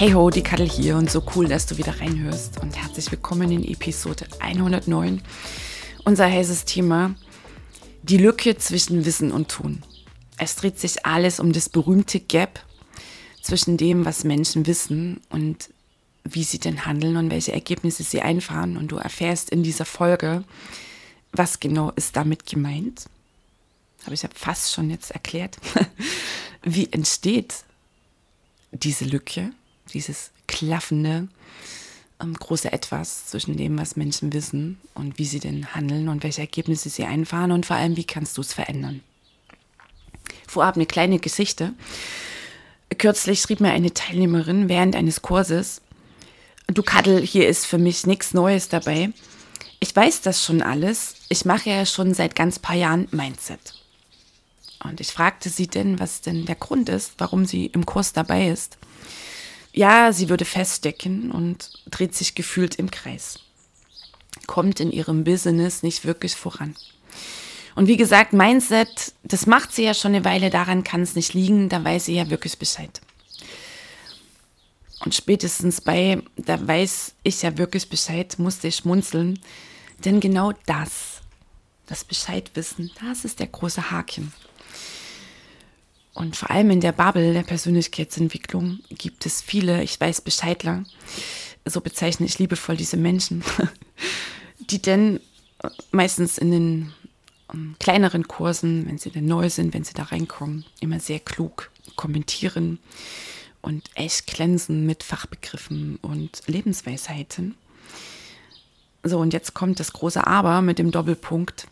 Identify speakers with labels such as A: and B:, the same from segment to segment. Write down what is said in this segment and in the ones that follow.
A: Hey ho, die Kattel hier und so cool, dass du wieder reinhörst und herzlich willkommen in Episode 109. Unser heißes Thema, die Lücke zwischen Wissen und Tun. Es dreht sich alles um das berühmte Gap zwischen dem, was Menschen wissen und wie sie denn handeln und welche Ergebnisse sie einfahren. Und du erfährst in dieser Folge, was genau ist damit gemeint. Habe ich ja fast schon jetzt erklärt. wie entsteht diese Lücke? Dieses klaffende ähm, große Etwas zwischen dem, was Menschen wissen und wie sie denn handeln und welche Ergebnisse sie einfahren und vor allem, wie kannst du es verändern. Vorab eine kleine Geschichte. Kürzlich schrieb mir eine Teilnehmerin während eines Kurses, du Kaddel, hier ist für mich nichts Neues dabei. Ich weiß das schon alles. Ich mache ja schon seit ganz paar Jahren Mindset. Und ich fragte sie denn, was denn der Grund ist, warum sie im Kurs dabei ist ja, sie würde feststecken und dreht sich gefühlt im Kreis. Kommt in ihrem Business nicht wirklich voran. Und wie gesagt, Mindset, das macht sie ja schon eine Weile, daran kann es nicht liegen, da weiß sie ja wirklich Bescheid. Und spätestens bei, da weiß ich ja wirklich Bescheid, musste ich schmunzeln. Denn genau das, das Bescheidwissen, das ist der große Haken. Und vor allem in der Bubble der Persönlichkeitsentwicklung gibt es viele, ich weiß Bescheidler, so bezeichne ich liebevoll diese Menschen, die denn meistens in den ähm, kleineren Kursen, wenn sie denn neu sind, wenn sie da reinkommen, immer sehr klug kommentieren und echt glänzen mit Fachbegriffen und Lebensweisheiten. So, und jetzt kommt das große Aber mit dem Doppelpunkt.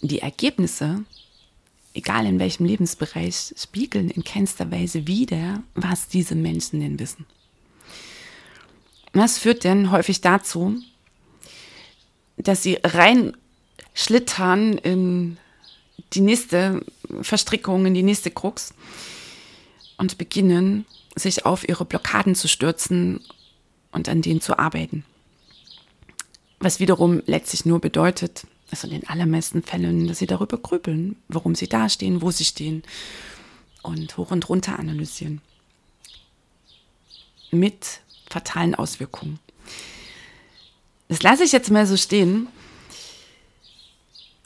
A: Die Ergebnisse egal in welchem Lebensbereich, spiegeln in keinster Weise wider, was diese Menschen denn wissen. Was führt denn häufig dazu, dass sie rein schlittern in die nächste Verstrickung, in die nächste Krux und beginnen, sich auf ihre Blockaden zu stürzen und an denen zu arbeiten. Was wiederum letztlich nur bedeutet, also in den allermeisten Fällen, dass sie darüber grübeln, warum sie dastehen, wo sie stehen und hoch und runter analysieren. Mit fatalen Auswirkungen. Das lasse ich jetzt mal so stehen.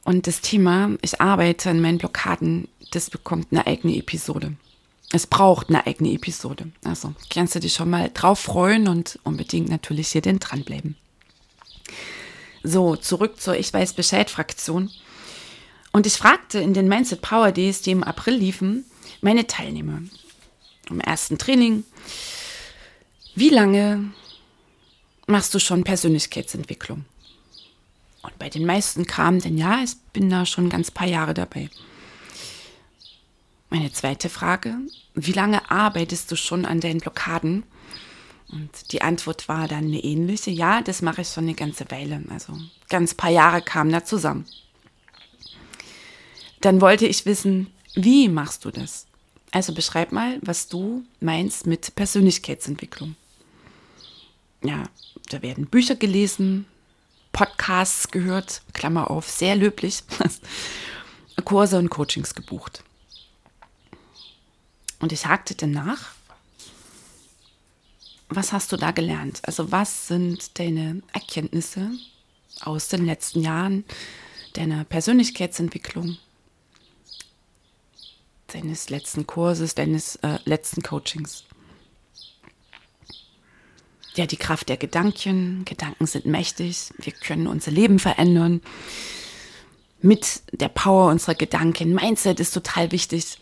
A: Und das Thema, ich arbeite an meinen Blockaden, das bekommt eine eigene Episode. Es braucht eine eigene Episode. Also kannst du dich schon mal drauf freuen und unbedingt natürlich hier den dranbleiben. So, zurück zur Ich weiß Bescheid Fraktion. Und ich fragte in den Mindset Power Days, die im April liefen, meine Teilnehmer im ersten Training, wie lange machst du schon Persönlichkeitsentwicklung? Und bei den meisten kam denn ja, ich bin da schon ganz paar Jahre dabei. Meine zweite Frage, wie lange arbeitest du schon an deinen Blockaden? Und die Antwort war dann eine ähnliche. Ja, das mache ich schon eine ganze Weile. Also ganz paar Jahre kamen da zusammen. Dann wollte ich wissen, wie machst du das? Also beschreib mal, was du meinst mit Persönlichkeitsentwicklung. Ja, da werden Bücher gelesen, Podcasts gehört, Klammer auf, sehr löblich, Kurse und Coachings gebucht. Und ich hakte dann nach was hast du da gelernt? Also was sind deine Erkenntnisse aus den letzten Jahren deiner Persönlichkeitsentwicklung, deines letzten Kurses, deines äh, letzten Coachings? Ja, die Kraft der Gedanken. Gedanken sind mächtig. Wir können unser Leben verändern. Mit der Power unserer Gedanken. Mindset ist total wichtig.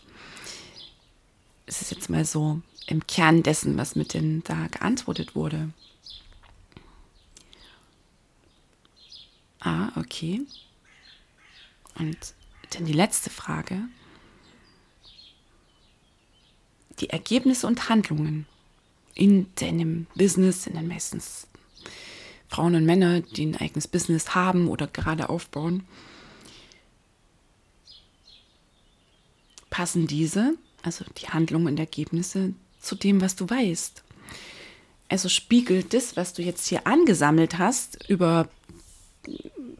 A: Es ist jetzt mal so im Kern dessen, was mit denen da geantwortet wurde. Ah, okay. Und dann die letzte Frage. die Ergebnisse und Handlungen in deinem Business, in den meistens Frauen und Männer, die ein eigenes Business haben oder gerade aufbauen, passen diese, also die Handlungen und Ergebnisse, zu dem, was du weißt. Also spiegelt das, was du jetzt hier angesammelt hast über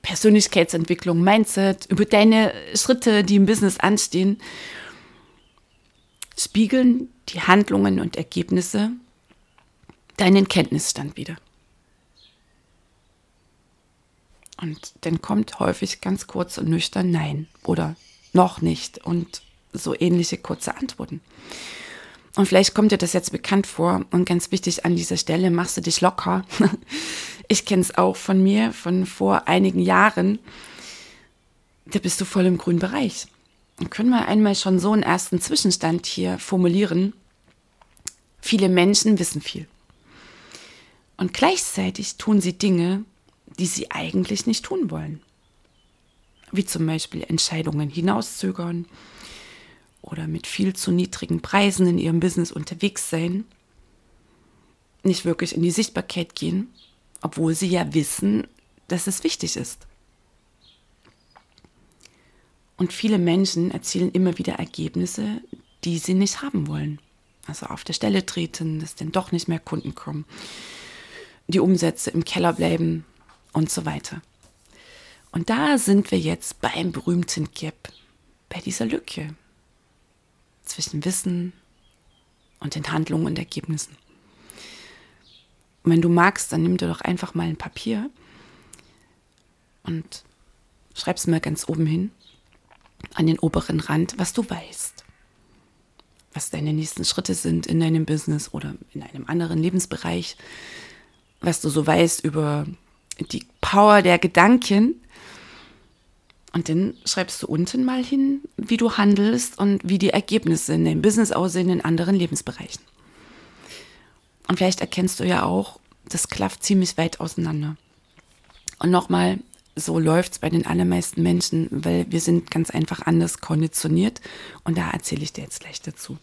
A: Persönlichkeitsentwicklung, Mindset, über deine Schritte, die im Business anstehen, spiegeln die Handlungen und Ergebnisse deinen Kenntnisstand wieder. Und dann kommt häufig ganz kurz und nüchtern Nein oder noch nicht und so ähnliche kurze Antworten. Und vielleicht kommt dir das jetzt bekannt vor und ganz wichtig an dieser Stelle, machst du dich locker. Ich kenne es auch von mir, von vor einigen Jahren. Da bist du voll im grünen Bereich. Dann können wir einmal schon so einen ersten Zwischenstand hier formulieren. Viele Menschen wissen viel. Und gleichzeitig tun sie Dinge, die sie eigentlich nicht tun wollen. Wie zum Beispiel Entscheidungen hinauszögern, oder mit viel zu niedrigen Preisen in ihrem Business unterwegs sein, nicht wirklich in die Sichtbarkeit gehen, obwohl sie ja wissen, dass es wichtig ist. Und viele Menschen erzielen immer wieder Ergebnisse, die sie nicht haben wollen. Also auf der Stelle treten, dass dann doch nicht mehr Kunden kommen, die Umsätze im Keller bleiben und so weiter. Und da sind wir jetzt beim berühmten Gap, bei dieser Lücke, zwischen Wissen und den Handlungen und Ergebnissen. Und wenn du magst, dann nimm dir doch einfach mal ein Papier und schreib es mal ganz oben hin, an den oberen Rand, was du weißt. Was deine nächsten Schritte sind in deinem Business oder in einem anderen Lebensbereich. Was du so weißt über die Power der Gedanken und dann schreibst du unten mal hin, wie du handelst und wie die Ergebnisse in deinem Business aussehen in anderen Lebensbereichen. Und vielleicht erkennst du ja auch, das klafft ziemlich weit auseinander. Und nochmal, so läuft es bei den allermeisten Menschen, weil wir sind ganz einfach anders konditioniert. Und da erzähle ich dir jetzt gleich dazu.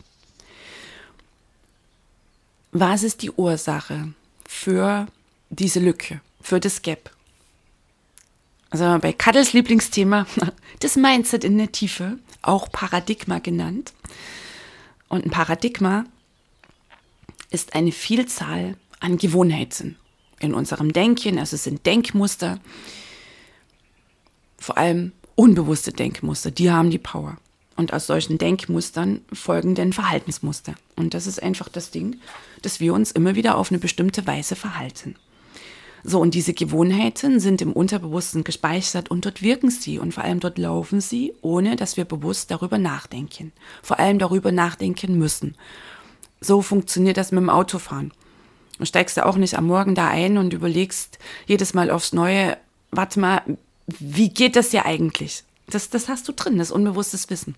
A: Was ist die Ursache für diese Lücke, für das Gap? Also bei Cuddles Lieblingsthema, das Mindset in der Tiefe, auch Paradigma genannt. Und ein Paradigma ist eine Vielzahl an Gewohnheiten in unserem Denken. Also es sind Denkmuster, vor allem unbewusste Denkmuster, die haben die Power. Und aus solchen Denkmustern folgen dann Verhaltensmuster. Und das ist einfach das Ding, dass wir uns immer wieder auf eine bestimmte Weise verhalten. So, und diese Gewohnheiten sind im Unterbewussten gespeichert und dort wirken sie und vor allem dort laufen sie, ohne dass wir bewusst darüber nachdenken. Vor allem darüber nachdenken müssen. So funktioniert das mit dem Autofahren. Du steigst du auch nicht am Morgen da ein und überlegst jedes Mal aufs Neue, warte mal, wie geht das ja eigentlich? Das, das hast du drin, das unbewusstes Wissen.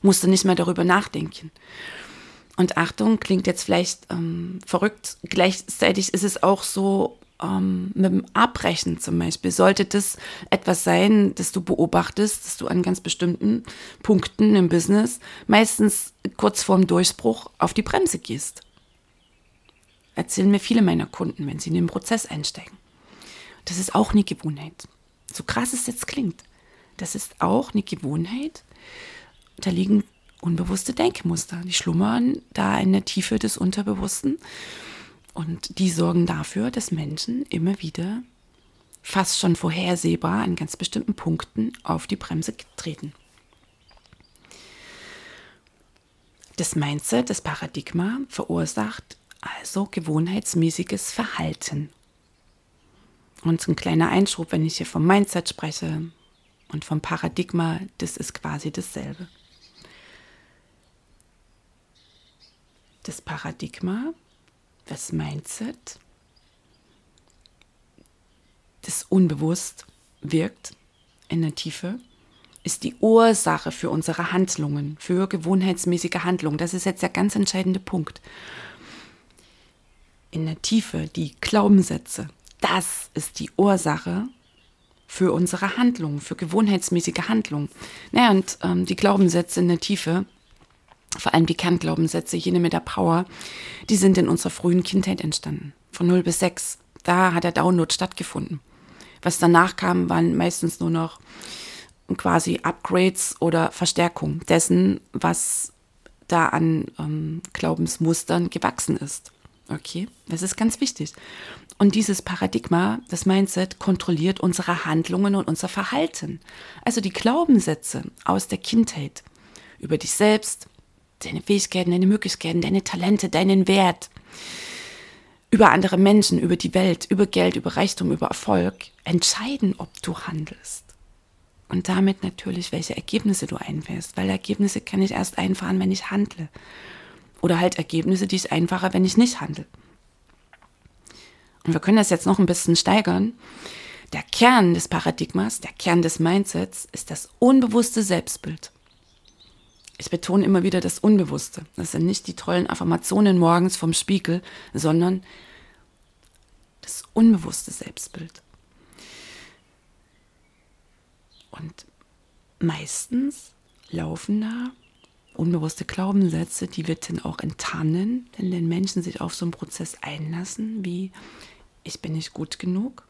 A: Musst du nicht mehr darüber nachdenken. Und Achtung, klingt jetzt vielleicht ähm, verrückt. Gleichzeitig ist es auch so, ähm, mit dem Abbrechen zum Beispiel, sollte das etwas sein, das du beobachtest, dass du an ganz bestimmten Punkten im Business meistens kurz vorm Durchbruch auf die Bremse gehst. Erzählen mir viele meiner Kunden, wenn sie in den Prozess einsteigen. Das ist auch eine Gewohnheit. So krass es jetzt klingt. Das ist auch eine Gewohnheit. Da liegen unbewusste Denkmuster. Die schlummern da in der Tiefe des Unterbewussten. Und die sorgen dafür, dass Menschen immer wieder fast schon vorhersehbar an ganz bestimmten Punkten auf die Bremse treten. Das Mindset, das Paradigma verursacht also gewohnheitsmäßiges Verhalten. Und ein kleiner Einschub, wenn ich hier vom Mindset spreche und vom Paradigma, das ist quasi dasselbe. Das Paradigma das Mindset, das unbewusst wirkt in der Tiefe, ist die Ursache für unsere Handlungen, für gewohnheitsmäßige Handlungen. Das ist jetzt der ganz entscheidende Punkt. In der Tiefe, die Glaubenssätze, das ist die Ursache für unsere Handlungen, für gewohnheitsmäßige Handlungen. Naja, und ähm, die Glaubenssätze in der Tiefe, vor allem die Kernglaubenssätze, jene mit der Power, die sind in unserer frühen Kindheit entstanden. Von 0 bis 6. Da hat der Download stattgefunden. Was danach kam, waren meistens nur noch quasi Upgrades oder Verstärkung dessen, was da an ähm, Glaubensmustern gewachsen ist. Okay, das ist ganz wichtig. Und dieses Paradigma, das Mindset, kontrolliert unsere Handlungen und unser Verhalten. Also die Glaubenssätze aus der Kindheit über dich selbst, deine Fähigkeiten, deine Möglichkeiten, deine Talente, deinen Wert, über andere Menschen, über die Welt, über Geld, über Reichtum, über Erfolg, entscheiden, ob du handelst. Und damit natürlich, welche Ergebnisse du einfährst, weil Ergebnisse kann ich erst einfahren, wenn ich handle. Oder halt Ergebnisse, die ich einfahre, wenn ich nicht handle. Und wir können das jetzt noch ein bisschen steigern. Der Kern des Paradigmas, der Kern des Mindsets ist das unbewusste Selbstbild. Ich betone immer wieder das Unbewusste. Das sind nicht die tollen Affirmationen morgens vom Spiegel, sondern das unbewusste Selbstbild. Und meistens laufen da unbewusste Glaubenssätze, die wir dann auch enttarnen, wenn den Menschen sich auf so einen Prozess einlassen, wie ich bin nicht gut genug,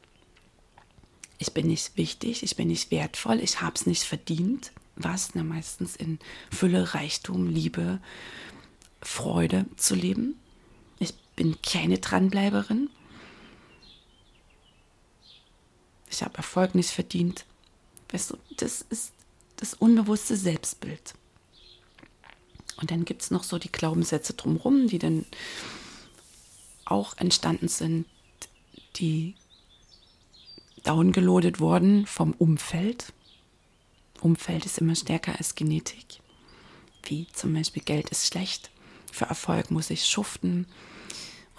A: ich bin nicht wichtig, ich bin nicht wertvoll, ich habe es nicht verdient, was na, meistens in Fülle, Reichtum, Liebe, Freude zu leben. Ich bin keine Dranbleiberin. Ich habe Erfolg nicht verdient. Weißt du, das ist das unbewusste Selbstbild. Und dann gibt es noch so die Glaubenssätze drumherum, die dann auch entstanden sind, die downgeloadet wurden vom Umfeld. Umfeld ist immer stärker als Genetik. Wie zum Beispiel Geld ist schlecht. Für Erfolg muss ich schuften.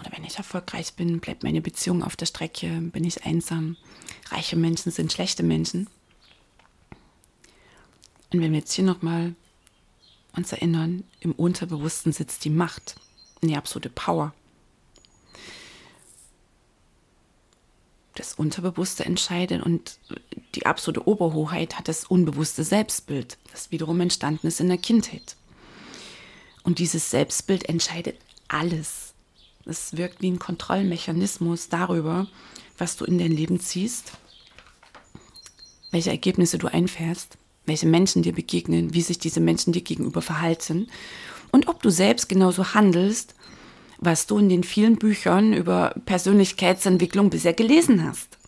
A: Oder wenn ich erfolgreich bin, bleibt meine Beziehung auf der Strecke, bin ich einsam. Reiche Menschen sind schlechte Menschen. Und wenn wir jetzt hier nochmal uns erinnern, im Unterbewussten sitzt die Macht, die absolute Power. Das Unterbewusste entscheidet und die absolute Oberhoheit hat das unbewusste Selbstbild, das wiederum entstanden ist in der Kindheit. Und dieses Selbstbild entscheidet alles. Es wirkt wie ein Kontrollmechanismus darüber, was du in dein Leben ziehst, welche Ergebnisse du einfährst welche Menschen dir begegnen, wie sich diese Menschen dir gegenüber verhalten und ob du selbst genauso handelst, was du in den vielen Büchern über Persönlichkeitsentwicklung bisher gelesen hast.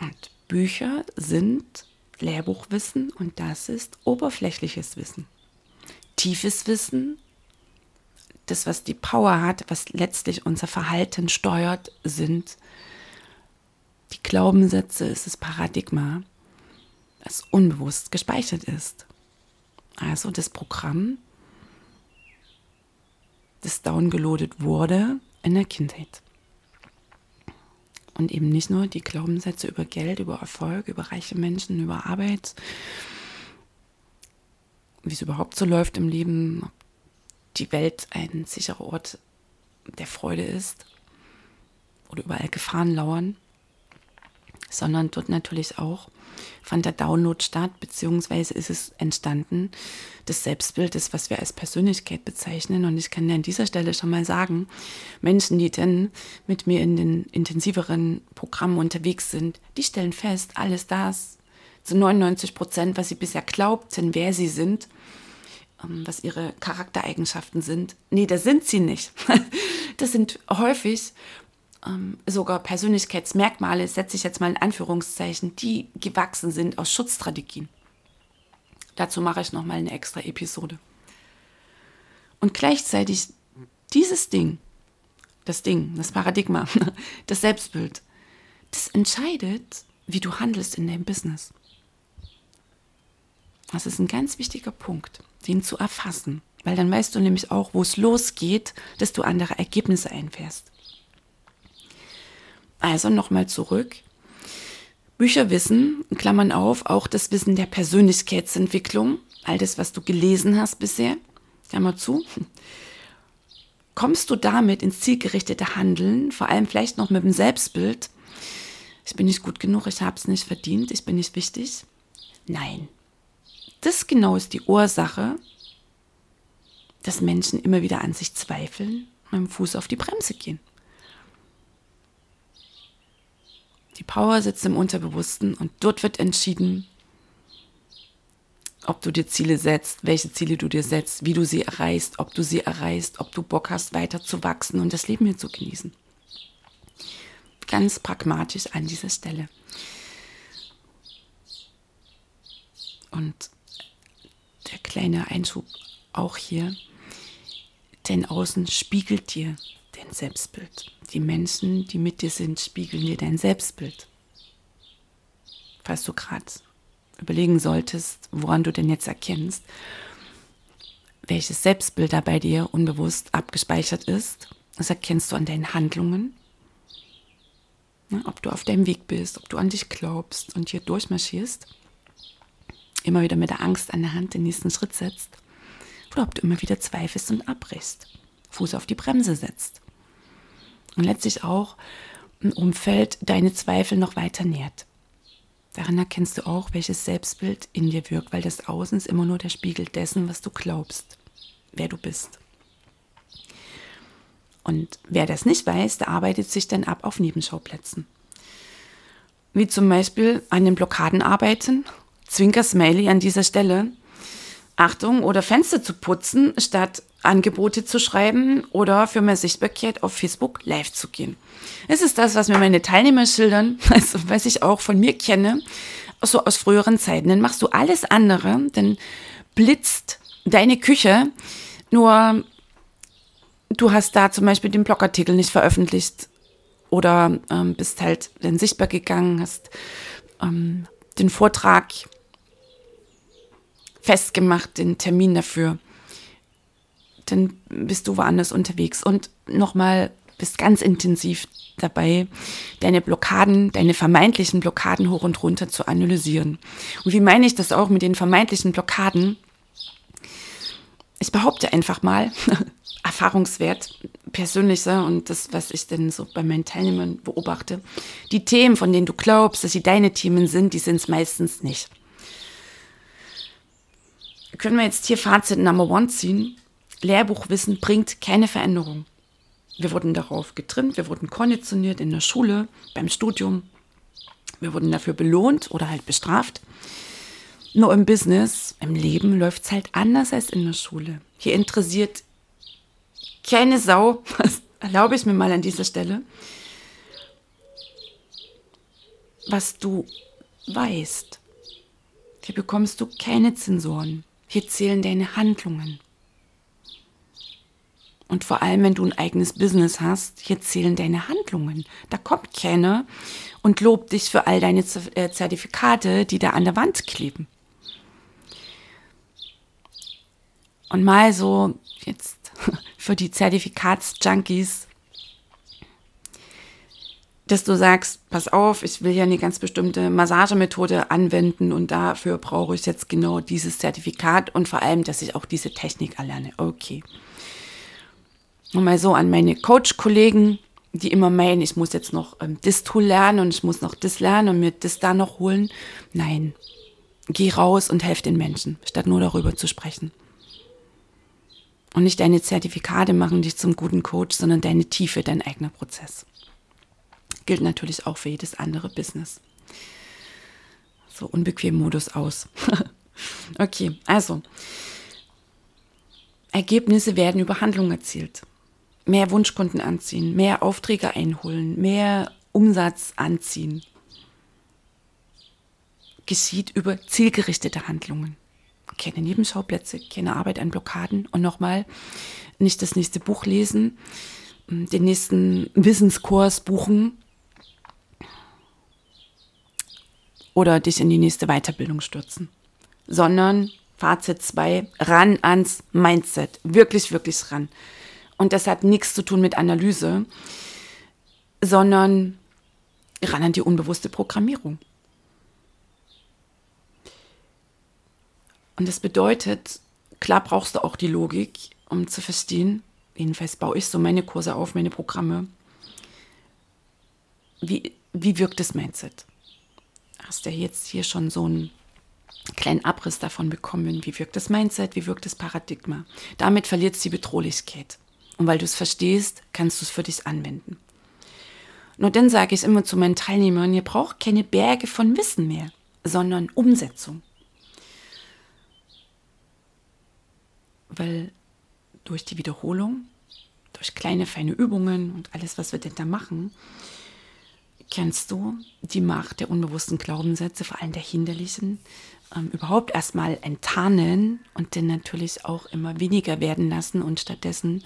A: Und Bücher sind Lehrbuchwissen und das ist oberflächliches Wissen. Tiefes Wissen, das, was die Power hat, was letztlich unser Verhalten steuert, sind die Glaubenssätze ist das Paradigma, das unbewusst gespeichert ist. Also das Programm, das downgeloadet wurde in der Kindheit. Und eben nicht nur die Glaubenssätze über Geld, über Erfolg, über reiche Menschen, über Arbeit, wie es überhaupt so läuft im Leben, ob die Welt ein sicherer Ort der Freude ist oder überall Gefahren lauern sondern dort natürlich auch fand der Download statt, beziehungsweise ist es entstanden des Selbstbildes, was wir als Persönlichkeit bezeichnen. Und ich kann dir an dieser Stelle schon mal sagen, Menschen, die denn mit mir in den intensiveren Programmen unterwegs sind, die stellen fest, alles das zu 99 Prozent, was sie bisher glaubten, wer sie sind, ähm, was ihre Charaktereigenschaften sind. Nee, das sind sie nicht. Das sind häufig ähm, sogar Persönlichkeitsmerkmale, setze ich jetzt mal in Anführungszeichen, die gewachsen sind aus Schutzstrategien. Dazu mache ich nochmal eine extra Episode. Und gleichzeitig dieses Ding, das Ding, das Paradigma, das Selbstbild, das entscheidet, wie du handelst in deinem Business. Das ist ein ganz wichtiger Punkt, den zu erfassen, weil dann weißt du nämlich auch, wo es losgeht, dass du andere Ergebnisse einfährst. Also nochmal zurück. Bücherwissen, Klammern auf, auch das Wissen der Persönlichkeitsentwicklung, all das, was du gelesen hast bisher, Klammer zu. Kommst du damit ins zielgerichtete Handeln, vor allem vielleicht noch mit dem Selbstbild? Ich bin nicht gut genug, ich habe es nicht verdient, ich bin nicht wichtig? Nein, das genau ist die Ursache, dass Menschen immer wieder an sich zweifeln und mit dem Fuß auf die Bremse gehen. Die Power sitzt im Unterbewussten und dort wird entschieden, ob du dir Ziele setzt, welche Ziele du dir setzt, wie du sie erreichst, ob du sie erreichst, ob du Bock hast, weiter zu wachsen und das Leben hier zu genießen. Ganz pragmatisch an dieser Stelle. Und der kleine Einschub auch hier, denn Außen spiegelt dir dein Selbstbild. Die Menschen, die mit dir sind, spiegeln dir dein Selbstbild. Falls du gerade überlegen solltest, woran du denn jetzt erkennst, welches Selbstbild da bei dir unbewusst abgespeichert ist, das erkennst du an deinen Handlungen. ob du auf deinem Weg bist, ob du an dich glaubst und hier durchmarschierst, immer wieder mit der Angst an der Hand den nächsten Schritt setzt, oder ob du immer wieder zweifelst und abbrichst, Fuß auf die Bremse setzt und letztlich auch ein Umfeld deine Zweifel noch weiter nährt. Daran erkennst du auch, welches Selbstbild in dir wirkt, weil das Außen ist immer nur der Spiegel dessen, was du glaubst, wer du bist. Und wer das nicht weiß, der arbeitet sich dann ab auf Nebenschauplätzen. Wie zum Beispiel an den Blockaden arbeiten. Zwinker Smiley an dieser Stelle. Achtung, oder Fenster zu putzen, statt Angebote zu schreiben oder für mehr Sichtbarkeit auf Facebook live zu gehen. Es ist das, was mir meine Teilnehmer schildern, also was ich auch von mir kenne, so aus früheren Zeiten. Dann machst du alles andere, dann blitzt deine Küche, nur du hast da zum Beispiel den Blogartikel nicht veröffentlicht oder ähm, bist halt dann sichtbar gegangen, hast ähm, den Vortrag festgemacht, den Termin dafür dann bist du woanders unterwegs und nochmal bist ganz intensiv dabei, deine Blockaden, deine vermeintlichen Blockaden hoch und runter zu analysieren. Und wie meine ich das auch mit den vermeintlichen Blockaden? Ich behaupte einfach mal, Erfahrungswert, persönlicher und das, was ich denn so bei meinen Teilnehmern beobachte, die Themen, von denen du glaubst, dass sie deine Themen sind, die sind es meistens nicht. Können wir jetzt hier Fazit Number One ziehen? Lehrbuchwissen bringt keine Veränderung. Wir wurden darauf getrimmt, wir wurden konditioniert in der Schule, beim Studium. Wir wurden dafür belohnt oder halt bestraft. Nur im Business, im Leben läuft es halt anders als in der Schule. Hier interessiert keine Sau, das erlaube ich mir mal an dieser Stelle, was du weißt. Hier bekommst du keine Zensoren. Hier zählen deine Handlungen. Und vor allem, wenn du ein eigenes Business hast, hier zählen deine Handlungen. Da kommt keiner und lobt dich für all deine äh, Zertifikate, die da an der Wand kleben. Und mal so jetzt für die Zertifikatsjunkies, dass du sagst, pass auf, ich will ja eine ganz bestimmte Massagemethode anwenden und dafür brauche ich jetzt genau dieses Zertifikat und vor allem, dass ich auch diese Technik erlerne. Okay. Mal so an meine Coach-Kollegen, die immer meinen, ich muss jetzt noch ähm, das Tool lernen und ich muss noch das lernen und mir das da noch holen. Nein, geh raus und helf den Menschen, statt nur darüber zu sprechen. Und nicht deine Zertifikate machen dich zum guten Coach, sondern deine Tiefe, dein eigener Prozess. Gilt natürlich auch für jedes andere Business. So unbequem Modus aus. okay, also Ergebnisse werden über Handlung erzielt mehr Wunschkunden anziehen, mehr Aufträge einholen, mehr Umsatz anziehen, geschieht über zielgerichtete Handlungen. Keine Nebenschauplätze, keine Arbeit an Blockaden und nochmal nicht das nächste Buch lesen, den nächsten Wissenskurs buchen oder dich in die nächste Weiterbildung stürzen, sondern Fazit 2, ran ans Mindset, wirklich, wirklich ran. Und das hat nichts zu tun mit Analyse, sondern ran an die unbewusste Programmierung. Und das bedeutet, klar brauchst du auch die Logik, um zu verstehen, jedenfalls baue ich so meine Kurse auf, meine Programme, wie, wie wirkt das Mindset? Hast du jetzt hier schon so ein kleinen Abriss davon bekommen, wie wirkt das Mindset, wie wirkt das Paradigma. Damit verliert es die Bedrohlichkeit. Und weil du es verstehst, kannst du es für dich anwenden. Nur dann sage ich immer zu meinen Teilnehmern, ihr braucht keine Berge von Wissen mehr, sondern Umsetzung. Weil durch die Wiederholung, durch kleine, feine Übungen und alles, was wir denn da machen, kennst du die Macht der unbewussten Glaubenssätze, vor allem der hinderlichen, ähm, überhaupt erstmal enttarnen und dann natürlich auch immer weniger werden lassen und stattdessen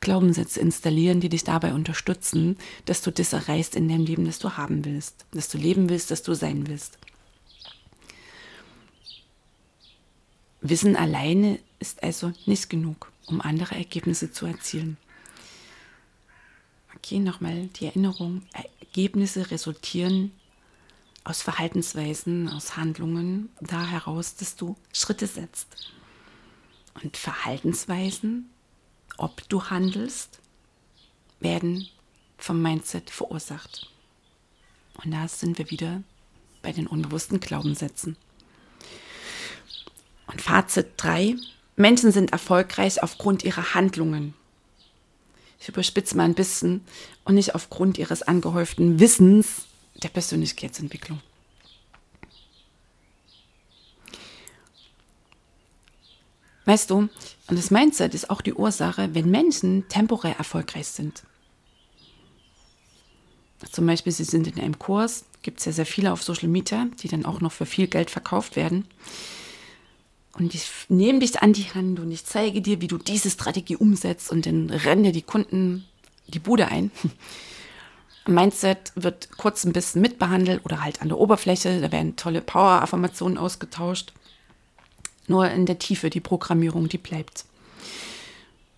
A: Glaubenssätze installieren, die dich dabei unterstützen, dass du das erreichst in deinem Leben, das du haben willst, dass du leben willst, dass du sein willst. Wissen alleine ist also nicht genug, um andere Ergebnisse zu erzielen. Okay, nochmal die Erinnerung. Ergebnisse resultieren aus Verhaltensweisen, aus Handlungen da heraus, dass du Schritte setzt. Und Verhaltensweisen, ob du handelst, werden vom Mindset verursacht. Und da sind wir wieder bei den unbewussten Glaubenssätzen. Und Fazit 3. Menschen sind erfolgreich aufgrund ihrer Handlungen. Ich überspitze mal ein bisschen und nicht aufgrund ihres angehäuften Wissens der Persönlichkeitsentwicklung. Weißt du, und das Mindset ist auch die Ursache, wenn Menschen temporär erfolgreich sind. Zum Beispiel, sie sind in einem Kurs, gibt es ja sehr viele auf Social Media, die dann auch noch für viel Geld verkauft werden. Und ich nehme dich an die Hand und ich zeige dir, wie du diese Strategie umsetzt und dann rennen dir die Kunden die Bude ein. Mindset wird kurz ein bisschen mitbehandelt oder halt an der Oberfläche. Da werden tolle Power-Affirmationen ausgetauscht. Nur in der Tiefe, die Programmierung, die bleibt.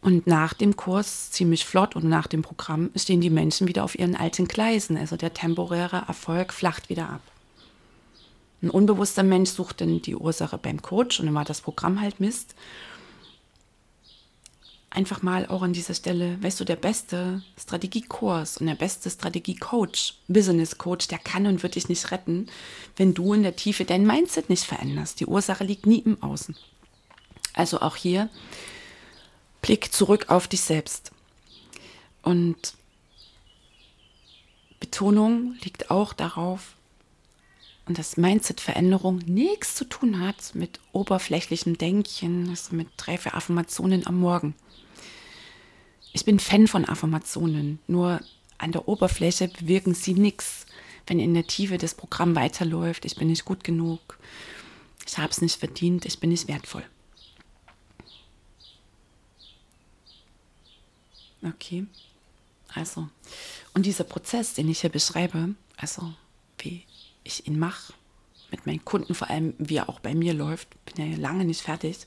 A: Und nach dem Kurs, ziemlich flott und nach dem Programm, stehen die Menschen wieder auf ihren alten Gleisen. Also der temporäre Erfolg flacht wieder ab. Ein unbewusster Mensch sucht dann die Ursache beim Coach und dann war das Programm halt Mist einfach mal auch an dieser Stelle, weißt du, der beste Strategiekurs und der beste Strategiecoach, Business Coach, der kann und wird dich nicht retten, wenn du in der Tiefe dein Mindset nicht veränderst. Die Ursache liegt nie im Außen. Also auch hier Blick zurück auf dich selbst. Und Betonung liegt auch darauf, und dass Mindset-Veränderung nichts zu tun hat mit oberflächlichem Denken, also mit drei, vier Affirmationen am Morgen. Ich bin Fan von Affirmationen, nur an der Oberfläche bewirken sie nichts, wenn in der Tiefe das Programm weiterläuft. Ich bin nicht gut genug, ich habe es nicht verdient, ich bin nicht wertvoll. Okay, also, und dieser Prozess, den ich hier beschreibe, also wie ich ihn mache, mit meinen Kunden vor allem, wie er auch bei mir läuft, bin ja lange nicht fertig,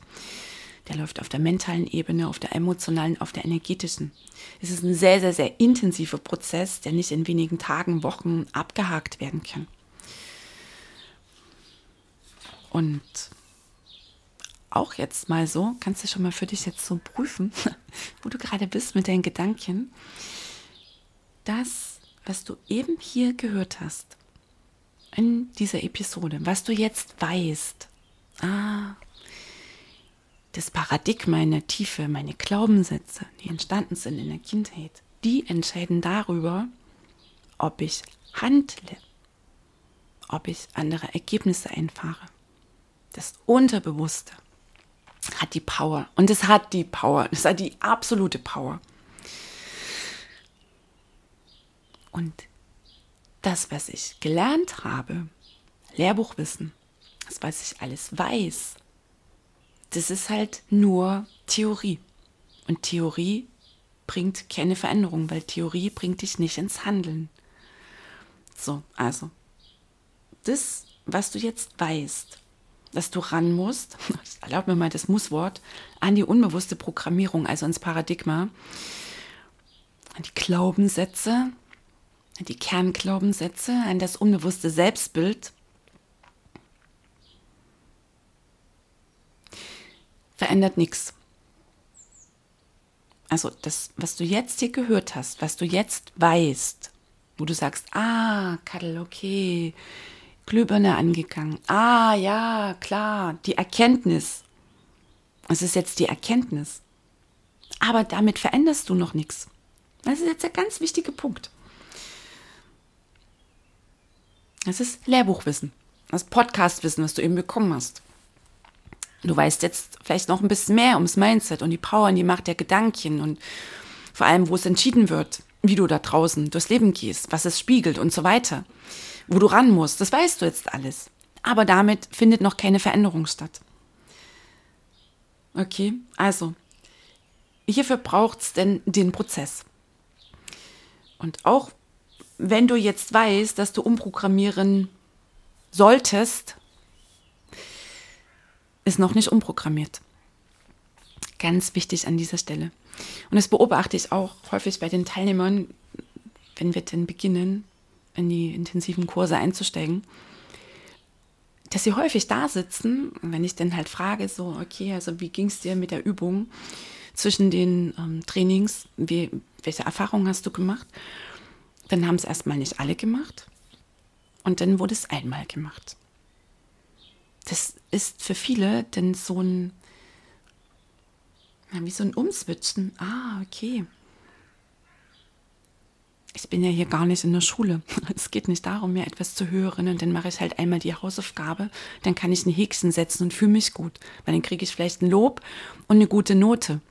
A: der läuft auf der mentalen Ebene, auf der emotionalen, auf der energetischen. Es ist ein sehr, sehr, sehr intensiver Prozess, der nicht in wenigen Tagen, Wochen abgehakt werden kann. Und auch jetzt mal so, kannst du schon mal für dich jetzt so prüfen, wo du gerade bist mit deinen Gedanken. Das, was du eben hier gehört hast, in dieser Episode, was du jetzt weißt, ah, das Paradigma in der Tiefe, meine Glaubenssätze, die entstanden sind in der Kindheit, die entscheiden darüber, ob ich handle, ob ich andere Ergebnisse einfahre. Das Unterbewusste hat die Power und es hat die Power, es hat die absolute Power. Und das, was ich gelernt habe, Lehrbuchwissen, das, was ich alles weiß, das ist halt nur Theorie. Und Theorie bringt keine Veränderung, weil Theorie bringt dich nicht ins Handeln. So, also, das, was du jetzt weißt, dass du ran musst, erlaub mir mal das Musswort, an die unbewusste Programmierung, also ins Paradigma, an die Glaubenssätze, an die Kernglaubenssätze, an das unbewusste Selbstbild, verändert nichts. Also das, was du jetzt hier gehört hast, was du jetzt weißt, wo du sagst, ah, Kadel, okay, Glühbirne angegangen. Ah, ja, klar, die Erkenntnis. Es ist jetzt die Erkenntnis. Aber damit veränderst du noch nichts. Das ist jetzt der ganz wichtige Punkt. Das ist Lehrbuchwissen, das Podcastwissen, was du eben bekommen hast. Du weißt jetzt vielleicht noch ein bisschen mehr ums Mindset und die Power und die Macht der Gedanken und vor allem, wo es entschieden wird, wie du da draußen durchs Leben gehst, was es spiegelt und so weiter, wo du ran musst. Das weißt du jetzt alles. Aber damit findet noch keine Veränderung statt. Okay, also, hierfür braucht es denn den Prozess. Und auch wenn du jetzt weißt, dass du umprogrammieren solltest, ist noch nicht umprogrammiert. Ganz wichtig an dieser Stelle. Und das beobachte ich auch häufig bei den Teilnehmern, wenn wir denn beginnen, in die intensiven Kurse einzusteigen, dass sie häufig da sitzen, wenn ich dann halt frage, so, okay, also wie ging es dir mit der Übung zwischen den ähm, Trainings, wie, welche Erfahrungen hast du gemacht? Dann haben es erstmal nicht alle gemacht und dann wurde es einmal gemacht. Das ist für viele dann so ein, wie so ein Umswitchen. Ah, okay ich bin ja hier gar nicht in der Schule. Es geht nicht darum, mir etwas zu hören und dann mache ich halt einmal die Hausaufgabe, dann kann ich ein Häkchen setzen und fühle mich gut, weil dann kriege ich vielleicht ein Lob und eine gute Note.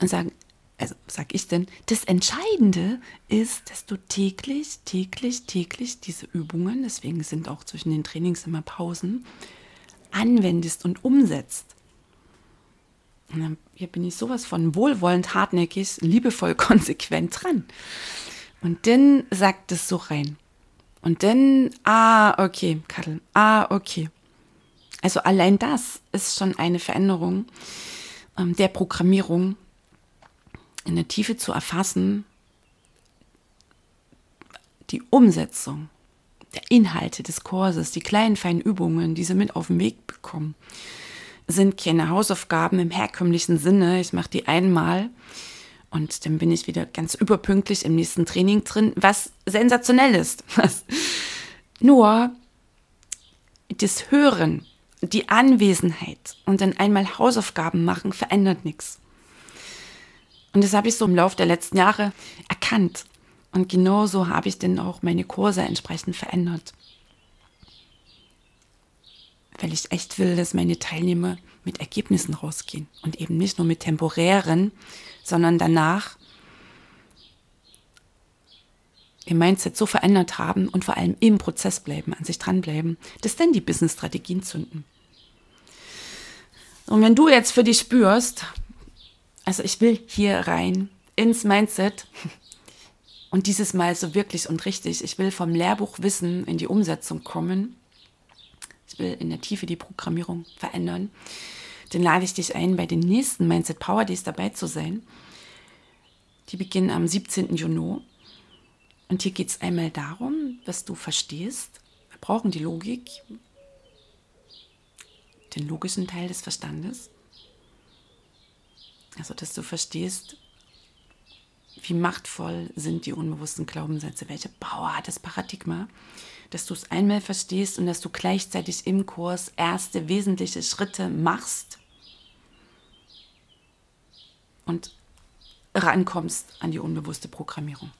A: Und sagen, also sag ich denn, das Entscheidende ist, dass du täglich, täglich, täglich diese Übungen, deswegen sind auch zwischen den Trainings immer Pausen, anwendest und umsetzt. Und dann, hier bin ich sowas von wohlwollend, hartnäckig, liebevoll, konsequent dran. Und dann sagt es so rein. Und dann, ah, okay, Kattel, ah, okay. Also allein das ist schon eine Veränderung ähm, der Programmierung in der Tiefe zu erfassen, die Umsetzung der Inhalte des Kurses, die kleinen feinen Übungen, die sie mit auf den Weg bekommen sind keine Hausaufgaben im herkömmlichen Sinne. Ich mache die einmal und dann bin ich wieder ganz überpünktlich im nächsten Training drin, was sensationell ist. Nur das Hören, die Anwesenheit und dann einmal Hausaufgaben machen verändert nichts. Und das habe ich so im Laufe der letzten Jahre erkannt. Und genauso habe ich dann auch meine Kurse entsprechend verändert weil ich echt will, dass meine Teilnehmer mit Ergebnissen rausgehen und eben nicht nur mit temporären, sondern danach ihr Mindset so verändert haben und vor allem im Prozess bleiben, an sich dranbleiben, dass dann die Business-Strategien zünden. Und wenn du jetzt für dich spürst, also ich will hier rein ins Mindset und dieses Mal so wirklich und richtig, ich will vom Lehrbuchwissen in die Umsetzung kommen, ich will in der Tiefe die Programmierung verändern, dann lade ich dich ein, bei den nächsten Mindset Power Days dabei zu sein. Die beginnen am 17. Juni. Und hier geht es einmal darum, dass du verstehst, wir brauchen die Logik, den logischen Teil des Verstandes. Also, dass du verstehst, wie machtvoll sind die unbewussten Glaubenssätze, welche Power hat das Paradigma dass du es einmal verstehst und dass du gleichzeitig im Kurs erste wesentliche Schritte machst und rankommst an die unbewusste Programmierung.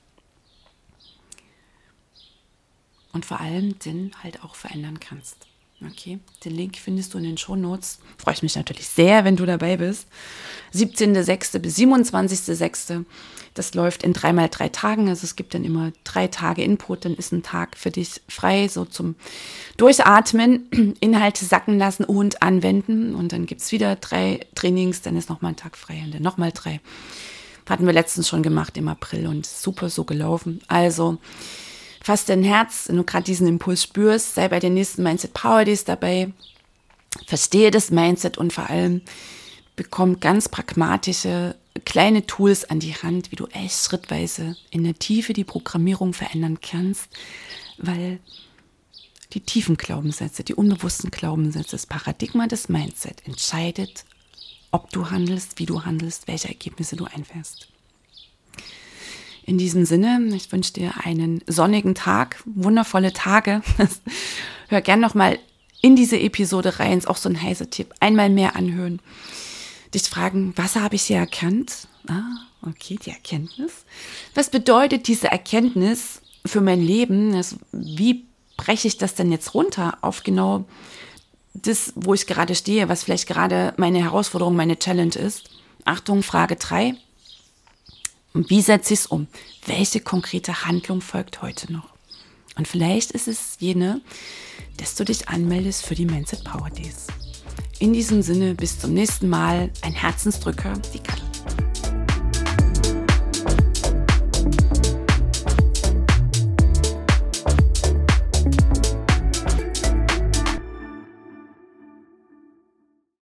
A: Und vor allem den halt auch verändern kannst. Okay, den Link findest du in den Shownotes. Freue ich mich natürlich sehr, wenn du dabei bist. 17.06. bis 27.06. Das läuft in dreimal drei Tagen. Also es gibt dann immer drei Tage Input. Dann ist ein Tag für dich frei, so zum Durchatmen, Inhalte sacken lassen und anwenden. Und dann gibt es wieder drei Trainings. Dann ist nochmal ein Tag frei und dann nochmal drei. Hatten wir letztens schon gemacht im April und super so gelaufen. Also fass dein Herz, wenn du gerade diesen Impuls spürst, sei bei den nächsten Mindset Power Days dabei, verstehe das Mindset und vor allem bekomm ganz pragmatische kleine Tools an die Hand, wie du echt schrittweise in der Tiefe die Programmierung verändern kannst, weil die tiefen Glaubenssätze, die unbewussten Glaubenssätze, das Paradigma des Mindset entscheidet, ob du handelst, wie du handelst, welche Ergebnisse du einfährst. In diesem Sinne, ich wünsche dir einen sonnigen Tag, wundervolle Tage. Hör gern nochmal in diese Episode rein, ist auch so ein heißer Tipp. Einmal mehr anhören. Dich fragen, was habe ich hier erkannt? Ah, okay, die Erkenntnis. Was bedeutet diese Erkenntnis für mein Leben? Also, wie breche ich das denn jetzt runter auf genau das, wo ich gerade stehe, was vielleicht gerade meine Herausforderung, meine Challenge ist? Achtung, Frage 3. Wie setze ich es um? Welche konkrete Handlung folgt heute noch? Und vielleicht ist es jene, dass du dich anmeldest für die Mindset Power Days. In diesem Sinne, bis zum nächsten Mal. Ein Herzensdrücker, die Katja.